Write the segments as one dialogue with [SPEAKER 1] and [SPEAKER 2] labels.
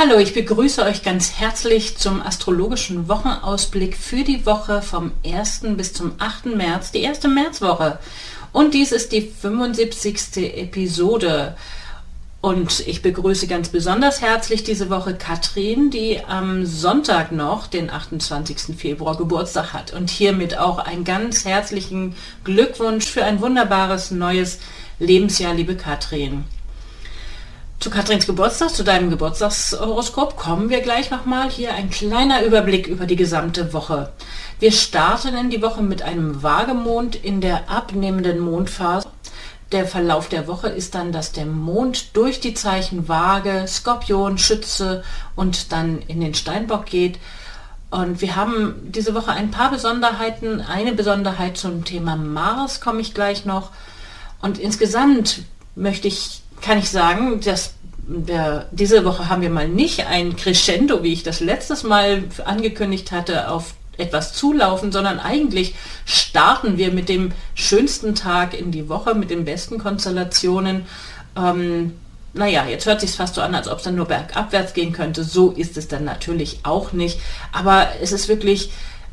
[SPEAKER 1] Hallo, ich begrüße euch ganz herzlich zum astrologischen Wochenausblick für die Woche vom 1. bis zum 8. März, die erste Märzwoche. Und dies ist die 75. Episode. Und ich begrüße ganz besonders herzlich diese Woche Katrin, die am Sonntag noch, den 28. Februar, Geburtstag hat. Und hiermit auch einen ganz herzlichen Glückwunsch für ein wunderbares neues Lebensjahr, liebe Katrin. Zu Katrins Geburtstag, zu deinem Geburtstagshoroskop kommen wir gleich nochmal. Hier ein kleiner Überblick über die gesamte Woche. Wir starten in die Woche mit einem Waagemond in der abnehmenden Mondphase. Der Verlauf der Woche ist dann, dass der Mond durch die Zeichen Waage, Skorpion, Schütze und dann in den Steinbock geht. Und wir haben diese Woche ein paar Besonderheiten. Eine Besonderheit zum Thema Mars komme ich gleich noch. Und insgesamt möchte ich kann ich sagen, dass der, diese Woche haben wir mal nicht ein Crescendo, wie ich das letztes Mal angekündigt hatte, auf etwas zulaufen, sondern eigentlich starten wir mit dem schönsten Tag in die Woche, mit den besten Konstellationen. Ähm, naja, jetzt hört sich fast so an, als ob es dann nur bergabwärts gehen könnte. So ist es dann natürlich auch nicht. Aber es ist wirklich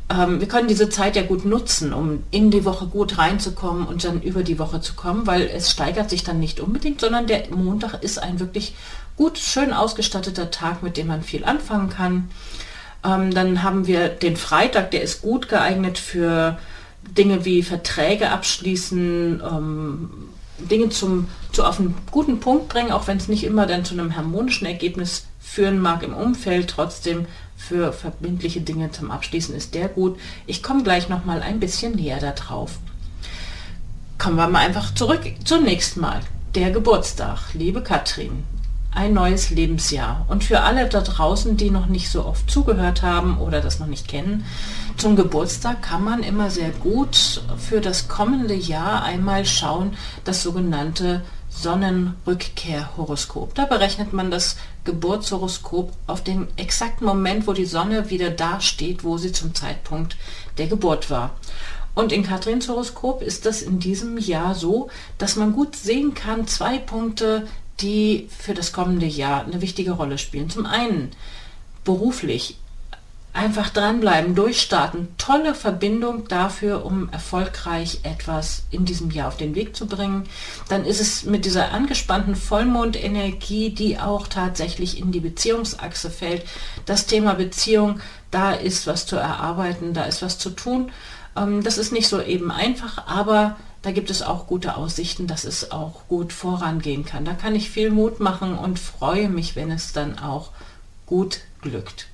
[SPEAKER 1] ähm, wir können diese Zeit ja gut nutzen, um in die Woche gut reinzukommen und dann über die Woche zu kommen, weil es steigert sich dann nicht unbedingt, sondern der Montag ist ein wirklich gut, schön ausgestatteter Tag, mit dem man viel anfangen kann. Ähm, dann haben wir den Freitag, der ist gut geeignet für Dinge wie Verträge abschließen, ähm, Dinge zum, zu auf einen guten Punkt bringen, auch wenn es nicht immer dann zu einem harmonischen Ergebnis führen mag im Umfeld, trotzdem für verbindliche Dinge zum Abschließen ist der gut. Ich komme gleich noch mal ein bisschen näher darauf. Kommen wir mal einfach zurück zunächst mal. Der Geburtstag, liebe Katrin, ein neues Lebensjahr. Und für alle da draußen, die noch nicht so oft zugehört haben oder das noch nicht kennen, zum Geburtstag kann man immer sehr gut für das kommende Jahr einmal schauen, das sogenannte Sonnenrückkehrhoroskop. Da berechnet man das Geburtshoroskop auf den exakten Moment, wo die Sonne wieder da steht, wo sie zum Zeitpunkt der Geburt war. Und in Katrins Horoskop ist das in diesem Jahr so, dass man gut sehen kann, zwei Punkte, die für das kommende Jahr eine wichtige Rolle spielen. Zum einen beruflich einfach dranbleiben, durchstarten. Tolle Verbindung dafür, um erfolgreich etwas in diesem Jahr auf den Weg zu bringen. Dann ist es mit dieser angespannten Vollmondenergie, die auch tatsächlich in die Beziehungsachse fällt. Das Thema Beziehung, da ist was zu erarbeiten, da ist was zu tun. Ähm, das ist nicht so eben einfach, aber da gibt es auch gute Aussichten, dass es auch gut vorangehen kann. Da kann ich viel Mut machen und freue mich, wenn es dann auch gut glückt.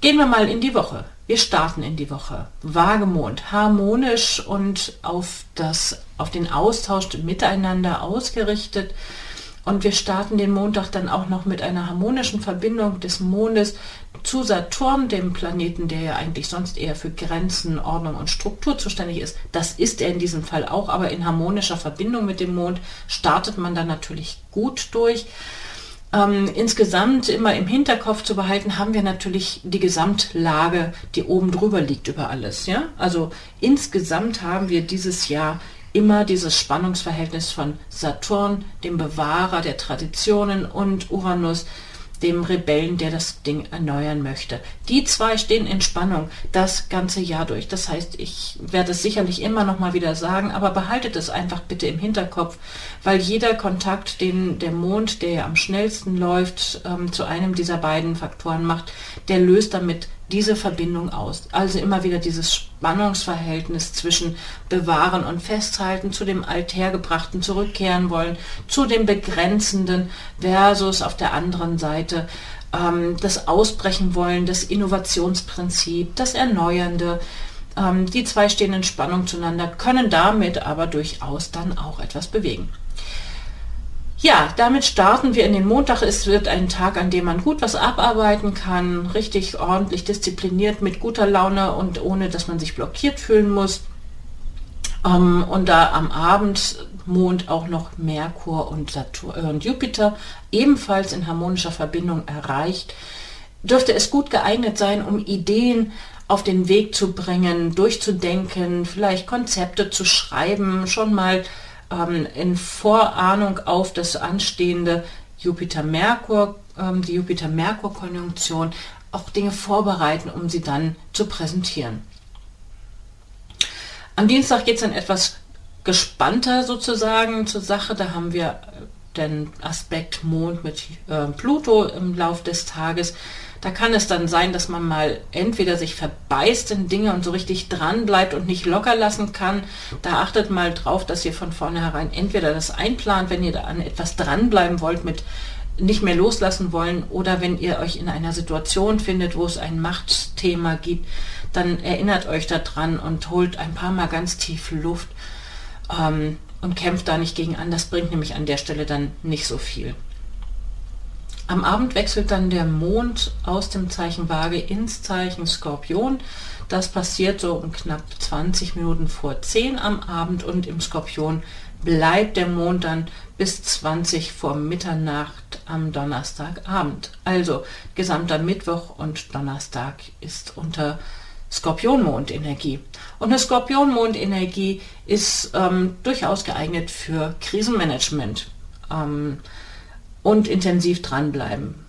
[SPEAKER 1] Gehen wir mal in die Woche. Wir starten in die Woche. Wagemond, harmonisch und auf, das, auf den Austausch miteinander ausgerichtet. Und wir starten den Montag dann auch noch mit einer harmonischen Verbindung des Mondes zu Saturn, dem Planeten, der ja eigentlich sonst eher für Grenzen, Ordnung und Struktur zuständig ist. Das ist er in diesem Fall auch, aber in harmonischer Verbindung mit dem Mond startet man dann natürlich gut durch. Ähm, insgesamt immer im Hinterkopf zu behalten, haben wir natürlich die Gesamtlage, die oben drüber liegt über alles. Ja? Also insgesamt haben wir dieses Jahr immer dieses Spannungsverhältnis von Saturn, dem Bewahrer der Traditionen, und Uranus, dem Rebellen, der das Ding erneuern möchte. Die zwei stehen in Spannung das ganze Jahr durch. Das heißt, ich werde es sicherlich immer noch mal wieder sagen, aber behaltet es einfach bitte im Hinterkopf, weil jeder Kontakt, den der Mond, der ja am schnellsten läuft, ähm, zu einem dieser beiden Faktoren macht, der löst damit diese Verbindung aus. Also immer wieder dieses Spannungsverhältnis zwischen bewahren und festhalten, zu dem althergebrachten zurückkehren wollen, zu dem begrenzenden versus auf der anderen Seite ähm, das Ausbrechen wollen, das Innovationsprinzip, das Erneuernde, Ähm, die zwei stehen in Spannung zueinander, können damit aber durchaus dann auch etwas bewegen. Ja, damit starten wir in den Montag. Es wird ein Tag, an dem man gut was abarbeiten kann, richtig ordentlich diszipliniert, mit guter Laune und ohne, dass man sich blockiert fühlen muss. Ähm, und da am Abend Mond auch noch Merkur und, Saturn, äh, und Jupiter ebenfalls in harmonischer Verbindung erreicht, dürfte es gut geeignet sein, um Ideen auf den Weg zu bringen, durchzudenken, vielleicht Konzepte zu schreiben, schon mal ähm, in Vorahnung auf das anstehende Jupiter-Merkur, ähm, die Jupiter-Merkur-Konjunktion, auch Dinge vorbereiten, um sie dann zu präsentieren. Am Dienstag geht es dann etwas gespannter sozusagen zur Sache. Da haben wir den Aspekt Mond mit äh, Pluto im Lauf des Tages. Da kann es dann sein, dass man mal entweder sich verbeißt in Dinge und so richtig dran bleibt und nicht locker lassen kann. Da achtet mal drauf, dass ihr von vornherein entweder das einplant, wenn ihr da an etwas dranbleiben wollt mit nicht mehr loslassen wollen oder wenn ihr euch in einer Situation findet, wo es ein Machtthema gibt, dann erinnert euch daran und holt ein paar Mal ganz tief Luft ähm, und kämpft da nicht gegen an. Das bringt nämlich an der Stelle dann nicht so viel. Am Abend wechselt dann der Mond aus dem Zeichen Waage ins Zeichen Skorpion. Das passiert so um knapp 20 Minuten vor 10 am Abend und im Skorpion bleibt der Mond dann bis 20 vor Mitternacht am Donnerstagabend. Also gesamter Mittwoch und Donnerstag ist unter Skorpionmondenergie. Und eine Skorpionmondenergie ist ähm, durchaus geeignet für Krisenmanagement. Ähm, und intensiv dranbleiben.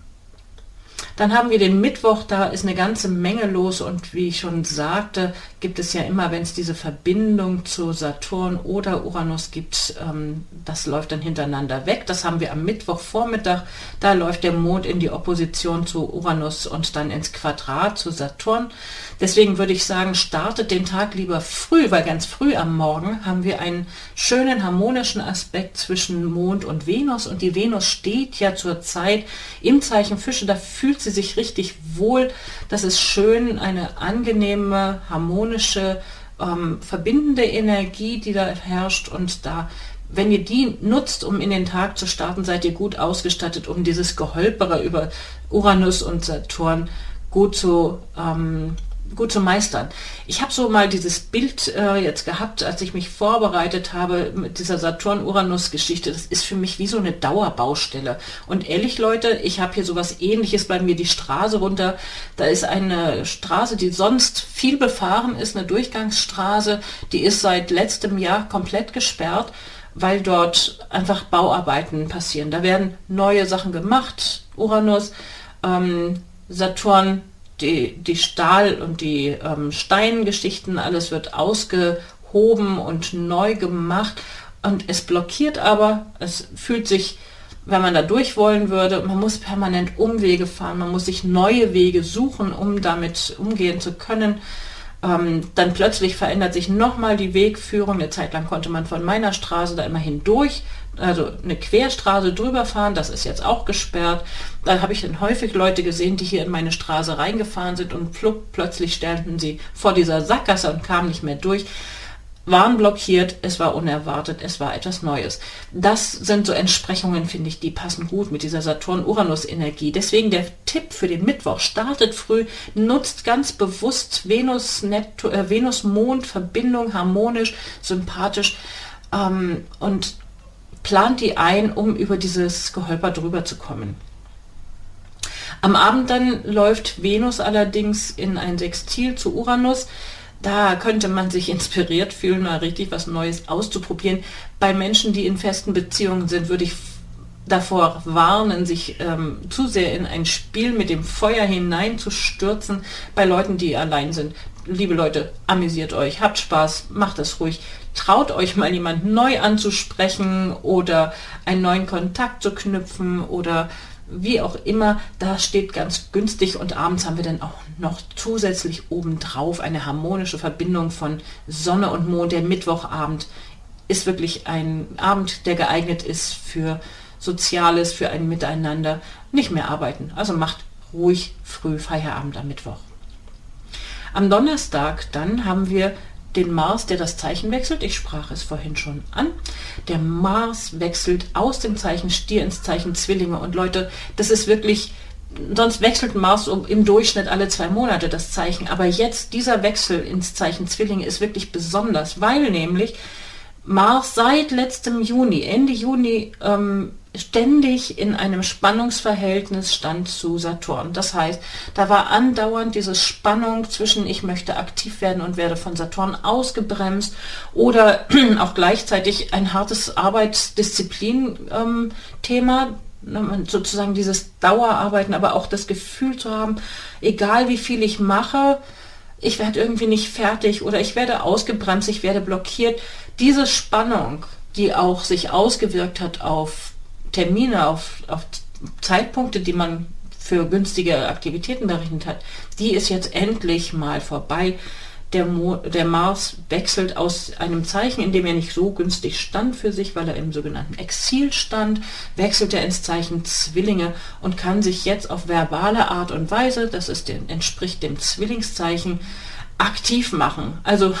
[SPEAKER 1] Dann haben wir den Mittwoch, da ist eine ganze Menge los und wie ich schon sagte, gibt es ja immer, wenn es diese Verbindung zu Saturn oder Uranus gibt, ähm, das läuft dann hintereinander weg. Das haben wir am Mittwochvormittag, da läuft der Mond in die Opposition zu Uranus und dann ins Quadrat zu Saturn. Deswegen würde ich sagen, startet den Tag lieber früh, weil ganz früh am Morgen haben wir einen schönen harmonischen Aspekt zwischen Mond und Venus. Und die Venus steht ja zur Zeit im Zeichen Fische, da fühlt sie sich richtig wohl. Das ist schön, eine angenehme, harmonische, ähm, verbindende Energie, die da herrscht. Und da wenn ihr die nutzt, um in den Tag zu starten, seid ihr gut ausgestattet, um dieses Geholpere über Uranus und Saturn gut zu ähm, gut zu meistern. Ich habe so mal dieses Bild äh, jetzt gehabt, als ich mich vorbereitet habe mit dieser Saturn-Uranus-Geschichte. Das ist für mich wie so eine Dauerbaustelle. Und ehrlich, Leute, ich habe hier sowas ähnliches bei mir die Straße runter. Da ist eine Straße, die sonst viel befahren ist, eine Durchgangsstraße. Die ist seit letztem Jahr komplett gesperrt, weil dort einfach Bauarbeiten passieren. Da werden neue Sachen gemacht. Uranus, ähm, Saturn die, die Stahl- und die ähm, Steingeschichten, alles wird ausgehoben und neu gemacht und es blockiert aber, es fühlt sich, wenn man da durch wollen würde, man muss permanent Umwege fahren, man muss sich neue Wege suchen, um damit umgehen zu können. Ähm, dann plötzlich verändert sich nochmal die Wegführung. Eine Zeit lang konnte man von meiner Straße da immer hindurch also eine Querstraße drüber fahren, das ist jetzt auch gesperrt. Da habe ich dann häufig Leute gesehen, die hier in meine Straße reingefahren sind und flupp, plötzlich stellten sie vor dieser Sackgasse und kamen nicht mehr durch waren blockiert, es war unerwartet, es war etwas Neues. Das sind so Entsprechungen, finde ich, die passen gut mit dieser Saturn-Uranus-Energie. Deswegen der Tipp für den Mittwoch, startet früh, nutzt ganz bewusst Venus-Mond-Verbindung, äh, harmonisch, sympathisch ähm, und plant die ein, um über dieses Geholper drüber zu kommen. Am Abend dann läuft Venus allerdings in ein Sextil zu Uranus. Da könnte man sich inspiriert fühlen, mal richtig was Neues auszuprobieren. Bei Menschen, die in festen Beziehungen sind, würde ich davor warnen, sich ähm, zu sehr in ein Spiel mit dem Feuer hineinzustürzen. Bei Leuten, die allein sind, liebe Leute, amüsiert euch, habt Spaß, macht es ruhig. Traut euch mal jemanden neu anzusprechen oder einen neuen Kontakt zu knüpfen oder wie auch immer, das steht ganz günstig und abends haben wir dann auch noch zusätzlich obendrauf eine harmonische Verbindung von Sonne und Mond. Der Mittwochabend ist wirklich ein Abend, der geeignet ist für Soziales, für ein Miteinander. Nicht mehr arbeiten. Also macht ruhig früh Feierabend am Mittwoch. Am Donnerstag dann haben wir den Mars, der das Zeichen wechselt. Ich sprach es vorhin schon an. Der Mars wechselt aus dem Zeichen Stier ins Zeichen Zwillinge. Und Leute, das ist wirklich, sonst wechselt Mars im Durchschnitt alle zwei Monate das Zeichen. Aber jetzt dieser Wechsel ins Zeichen Zwillinge ist wirklich besonders, weil nämlich Mars seit letztem Juni, Ende Juni, ähm, ständig in einem Spannungsverhältnis stand zu Saturn. Das heißt, da war andauernd diese Spannung zwischen ich möchte aktiv werden und werde von Saturn ausgebremst oder auch gleichzeitig ein hartes Arbeitsdisziplin-Thema, ähm, sozusagen dieses Dauerarbeiten, aber auch das Gefühl zu haben, egal wie viel ich mache, ich werde irgendwie nicht fertig oder ich werde ausgebremst, ich werde blockiert. Diese Spannung, die auch sich ausgewirkt hat auf Termine, auf, auf Zeitpunkte, die man für günstige Aktivitäten berechnet hat, die ist jetzt endlich mal vorbei. Der, Mo der Mars wechselt aus einem Zeichen, in dem er nicht so günstig stand für sich, weil er im sogenannten Exil stand, wechselt er ins Zeichen Zwillinge und kann sich jetzt auf verbale Art und Weise, das ist den, entspricht dem Zwillingszeichen, aktiv machen. Also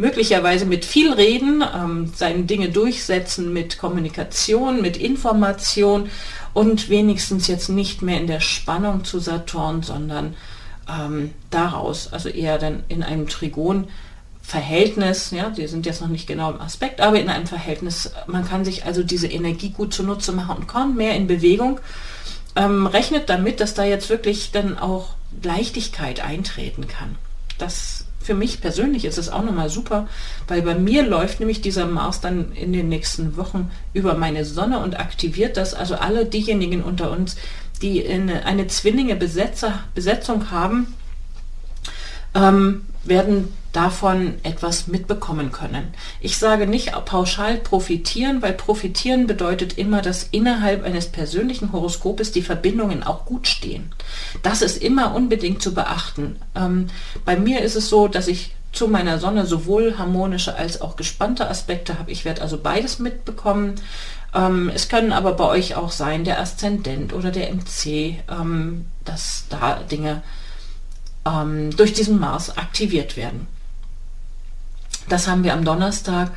[SPEAKER 1] möglicherweise mit viel Reden, ähm, seine Dinge durchsetzen, mit Kommunikation, mit Information und wenigstens jetzt nicht mehr in der Spannung zu Saturn, sondern ähm, daraus, also eher dann in einem Trigon. Verhältnis, ja, die sind jetzt noch nicht genau im Aspekt, aber in einem Verhältnis, man kann sich also diese Energie gut zunutze machen und kommt mehr in Bewegung. Ähm, rechnet damit, dass da jetzt wirklich dann auch Leichtigkeit eintreten kann. Das für mich persönlich ist es auch nochmal super, weil bei mir läuft nämlich dieser Mars dann in den nächsten Wochen über meine Sonne und aktiviert das. Also alle diejenigen unter uns, die eine, eine Zwillinge-Besetzung haben, ähm, werden davon etwas mitbekommen können. Ich sage nicht pauschal profitieren, weil profitieren bedeutet immer, dass innerhalb eines persönlichen Horoskopes die Verbindungen auch gut stehen. Das ist immer unbedingt zu beachten. Ähm, bei mir ist es so, dass ich zu meiner Sonne sowohl harmonische als auch gespannte Aspekte habe. Ich werde also beides mitbekommen. Ähm, es können aber bei euch auch sein, der Aszendent oder der MC, ähm, dass da Dinge ähm, durch diesen Mars aktiviert werden. Das haben wir am Donnerstag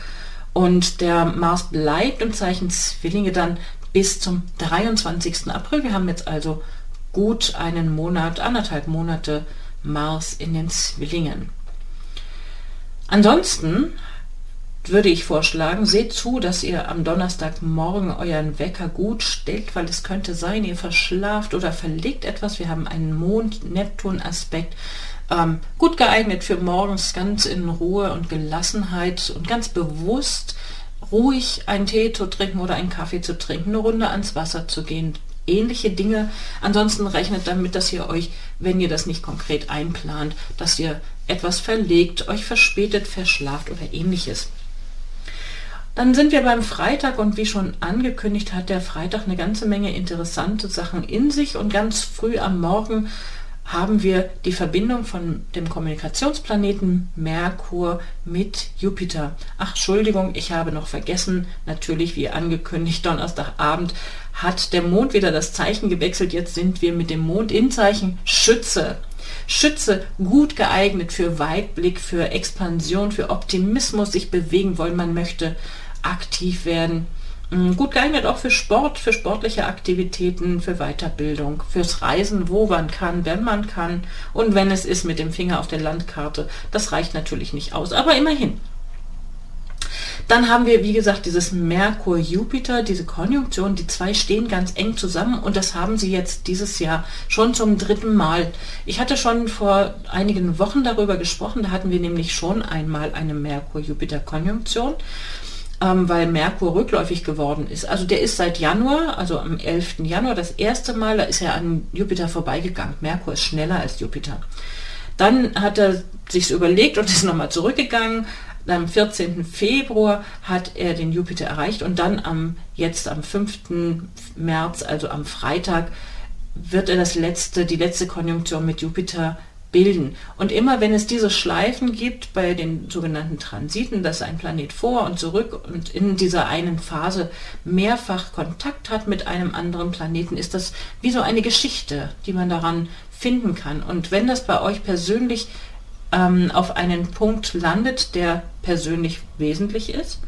[SPEAKER 1] und der Mars bleibt im Zeichen Zwillinge dann bis zum 23. April. Wir haben jetzt also gut einen Monat, anderthalb Monate Mars in den Zwillingen. Ansonsten würde ich vorschlagen, seht zu, dass ihr am Donnerstagmorgen euren Wecker gut stellt, weil es könnte sein, ihr verschlaft oder verlegt etwas. Wir haben einen Mond-Neptun-Aspekt. Ähm, gut geeignet für morgens ganz in Ruhe und Gelassenheit und ganz bewusst ruhig einen Tee zu trinken oder einen Kaffee zu trinken, eine Runde ans Wasser zu gehen, ähnliche Dinge. Ansonsten rechnet damit, dass ihr euch, wenn ihr das nicht konkret einplant, dass ihr etwas verlegt, euch verspätet, verschlaft oder ähnliches. Dann sind wir beim Freitag und wie schon angekündigt hat der Freitag eine ganze Menge interessante Sachen in sich und ganz früh am Morgen haben wir die Verbindung von dem Kommunikationsplaneten Merkur mit Jupiter. Ach, Entschuldigung, ich habe noch vergessen, natürlich wie angekündigt, Donnerstagabend hat der Mond wieder das Zeichen gewechselt. Jetzt sind wir mit dem Mond in Zeichen Schütze. Schütze gut geeignet für Weitblick, für Expansion, für Optimismus, sich bewegen wollen, man möchte aktiv werden. Mm, gut geeignet auch für Sport, für sportliche Aktivitäten, für Weiterbildung, fürs Reisen, wo man kann, wenn man kann und wenn es ist mit dem Finger auf der Landkarte. Das reicht natürlich nicht aus, aber immerhin. Dann haben wir, wie gesagt, dieses Merkur-Jupiter, diese Konjunktion, die zwei stehen ganz eng zusammen und das haben sie jetzt dieses Jahr schon zum dritten Mal. Ich hatte schon vor einigen Wochen darüber gesprochen, da hatten wir nämlich schon einmal eine Merkur-Jupiter-Konjunktion ähm, weil Merkur rückläufig geworden ist. Also der ist seit Januar, also am 11. Januar, das erste Mal, da ist er an Jupiter vorbeigegangen. Merkur ist schneller als Jupiter. Dann hat er sich überlegt und ist nochmal zurückgegangen. Am 14. Februar hat er den Jupiter erreicht und dann am jetzt am 5. März, also am Freitag, wird er das letzte, die letzte Konjunktion mit Jupiter bilden. Und immer wenn es diese Schleifen gibt bei den sogenannten Transiten, dass ein Planet vor und zurück und in dieser einen Phase mehrfach Kontakt hat mit einem anderen Planeten, ist das wie so eine Geschichte, die man daran finden kann. Und wenn das bei euch persönlich ähm, auf einen Punkt landet, der persönlich wesentlich ist,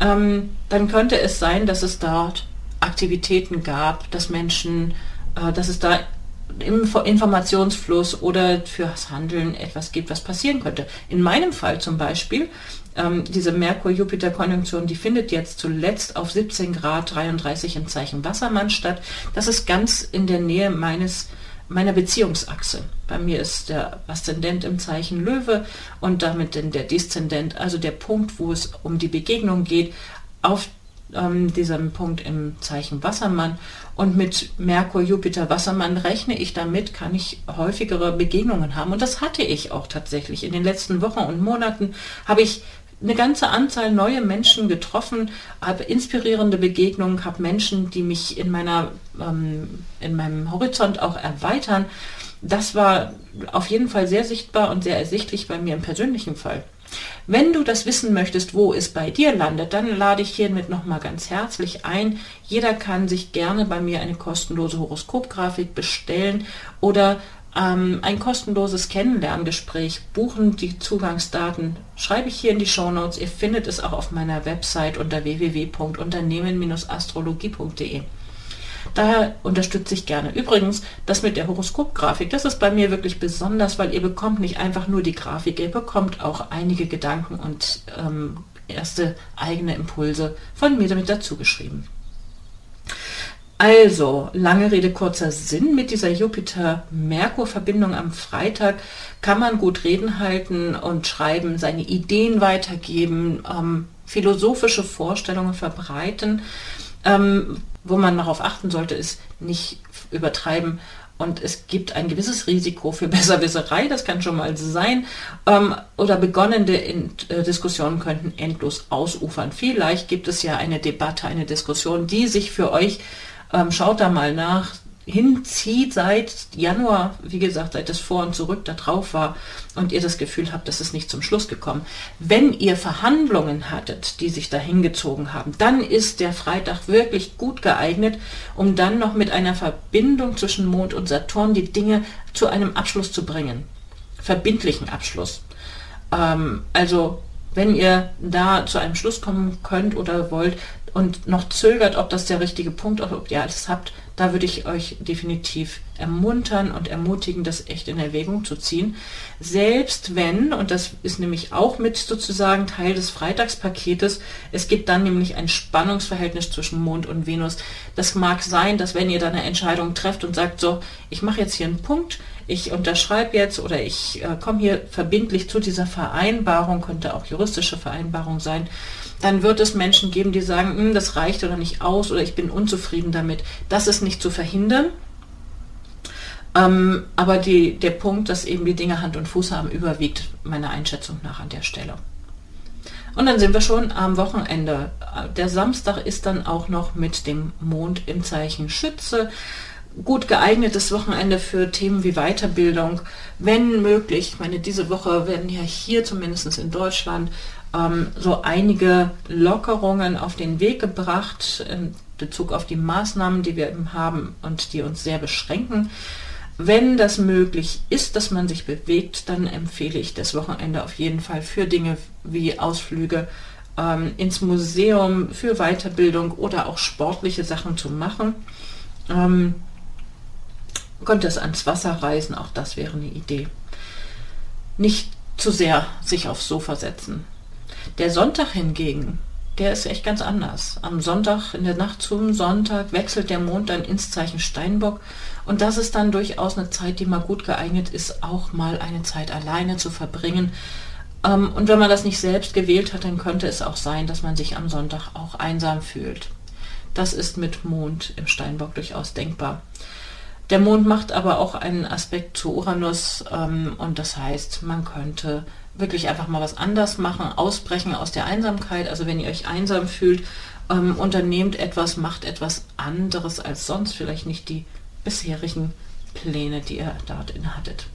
[SPEAKER 1] ähm, dann könnte es sein, dass es dort Aktivitäten gab, dass Menschen, äh, dass es da im Informationsfluss oder fürs Handeln etwas gibt, was passieren könnte. In meinem Fall zum Beispiel, ähm, diese Merkur-Jupiter-Konjunktion, die findet jetzt zuletzt auf 17 Grad 33 im Zeichen Wassermann statt. Das ist ganz in der Nähe meines meiner Beziehungsachse. Bei mir ist der Aszendent im Zeichen Löwe und damit der Deszendent, also der Punkt, wo es um die Begegnung geht, auf ähm, diesem Punkt im Zeichen Wassermann. Und mit Merkur, Jupiter, Wassermann rechne ich damit, kann ich häufigere Begegnungen haben. Und das hatte ich auch tatsächlich. In den letzten Wochen und Monaten habe ich eine ganze Anzahl neue Menschen getroffen, habe inspirierende Begegnungen, habe Menschen, die mich in meiner ähm, in meinem Horizont auch erweitern. Das war auf jeden Fall sehr sichtbar und sehr ersichtlich bei mir im persönlichen Fall. Wenn du das wissen möchtest, wo es bei dir landet, dann lade ich hiermit nochmal ganz herzlich ein. Jeder kann sich gerne bei mir eine kostenlose Horoskopgrafik bestellen oder ähm, ein kostenloses Kennenlerngespräch buchen. Die Zugangsdaten schreibe ich hier in die Show Notes. Ihr findet es auch auf meiner Website unter www.unternehmen-astrologie.de. Daher unterstütze ich gerne. Übrigens, das mit der Horoskopgrafik, das ist bei mir wirklich besonders, weil ihr bekommt nicht einfach nur die Grafik, ihr bekommt auch einige Gedanken und ähm, erste eigene Impulse von mir damit dazu geschrieben. Also, lange Rede, kurzer Sinn. Mit dieser Jupiter-Merkur-Verbindung am Freitag kann man gut reden halten und schreiben, seine Ideen weitergeben, ähm, philosophische Vorstellungen verbreiten. Ähm, wo man darauf achten sollte, ist nicht übertreiben. Und es gibt ein gewisses Risiko für Besserwisserei, das kann schon mal sein. Ähm, oder begonnene in, äh, Diskussionen könnten endlos ausufern. Vielleicht gibt es ja eine Debatte, eine Diskussion, die sich für euch ähm, schaut da mal nach, hinzieht seit Januar, wie gesagt, seit das Vor und Zurück da drauf war und ihr das Gefühl habt, das ist nicht zum Schluss gekommen. Wenn ihr Verhandlungen hattet, die sich da hingezogen haben, dann ist der Freitag wirklich gut geeignet, um dann noch mit einer Verbindung zwischen Mond und Saturn die Dinge zu einem Abschluss zu bringen. Verbindlichen Abschluss. Ähm, also wenn ihr da zu einem Schluss kommen könnt oder wollt, und noch zögert, ob das der richtige Punkt ist, ob ihr alles habt, da würde ich euch definitiv ermuntern und ermutigen, das echt in Erwägung zu ziehen. Selbst wenn, und das ist nämlich auch mit sozusagen Teil des Freitagspaketes, es gibt dann nämlich ein Spannungsverhältnis zwischen Mond und Venus. Das mag sein, dass wenn ihr dann eine Entscheidung trefft und sagt, so, ich mache jetzt hier einen Punkt, ich unterschreibe jetzt oder ich äh, komme hier verbindlich zu dieser Vereinbarung, könnte auch juristische Vereinbarung sein, dann wird es Menschen geben, die sagen, hm, das reicht oder nicht aus oder ich bin unzufrieden damit. Das ist nicht zu verhindern. Ähm, aber die, der Punkt, dass eben die Dinge Hand und Fuß haben, überwiegt meiner Einschätzung nach an der Stelle. Und dann sind wir schon am Wochenende. Der Samstag ist dann auch noch mit dem Mond im Zeichen Schütze. Gut geeignetes Wochenende für Themen wie Weiterbildung, wenn möglich. Ich meine, diese Woche werden ja hier zumindest in Deutschland ähm, so einige Lockerungen auf den Weg gebracht in Bezug auf die Maßnahmen, die wir eben haben und die uns sehr beschränken. Wenn das möglich ist, dass man sich bewegt, dann empfehle ich das Wochenende auf jeden Fall für Dinge wie Ausflüge ähm, ins Museum, für Weiterbildung oder auch sportliche Sachen zu machen. Ähm, könnte es ans Wasser reisen, auch das wäre eine Idee. Nicht zu sehr sich aufs Sofa setzen. Der Sonntag hingegen, der ist echt ganz anders. Am Sonntag, in der Nacht zum Sonntag, wechselt der Mond dann ins Zeichen Steinbock. Und das ist dann durchaus eine Zeit, die mal gut geeignet ist, auch mal eine Zeit alleine zu verbringen. Ähm, und wenn man das nicht selbst gewählt hat, dann könnte es auch sein, dass man sich am Sonntag auch einsam fühlt. Das ist mit Mond im Steinbock durchaus denkbar. Der Mond macht aber auch einen Aspekt zu Uranus ähm, und das heißt, man könnte wirklich einfach mal was anders machen, ausbrechen aus der Einsamkeit. Also wenn ihr euch einsam fühlt, ähm, unternehmt etwas, macht etwas anderes als sonst, vielleicht nicht die bisherigen Pläne, die ihr dort inne hattet.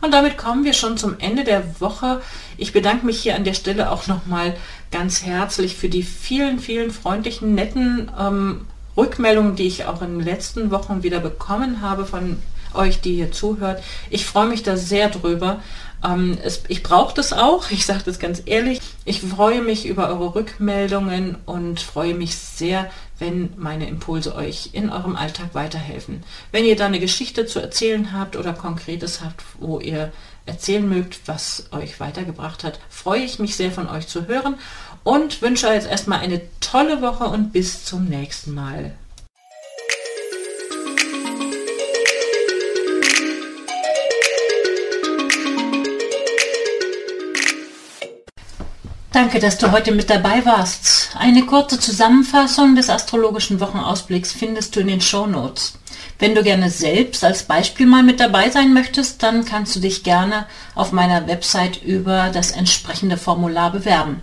[SPEAKER 1] Und damit kommen wir schon zum Ende der Woche. Ich bedanke mich hier an der Stelle auch nochmal ganz herzlich für die vielen, vielen freundlichen, netten ähm, Rückmeldungen, die ich auch in den letzten Wochen wieder bekommen habe von euch, die hier zuhört. Ich freue mich da sehr drüber. Ähm, es, ich brauche das auch, ich sage das ganz ehrlich. Ich freue mich über eure Rückmeldungen und freue mich sehr, wenn meine Impulse euch in eurem Alltag weiterhelfen. Wenn ihr da eine Geschichte zu erzählen habt oder Konkretes habt, wo ihr erzählen mögt, was euch weitergebracht hat, freue ich mich sehr von euch zu hören und wünsche jetzt erstmal eine tolle Woche und bis zum nächsten Mal. Danke, dass du heute mit dabei warst. Eine kurze Zusammenfassung des astrologischen Wochenausblicks findest du in den Show Notes. Wenn du gerne selbst als Beispiel mal mit dabei sein möchtest, dann kannst du dich gerne auf meiner Website über das entsprechende Formular bewerben.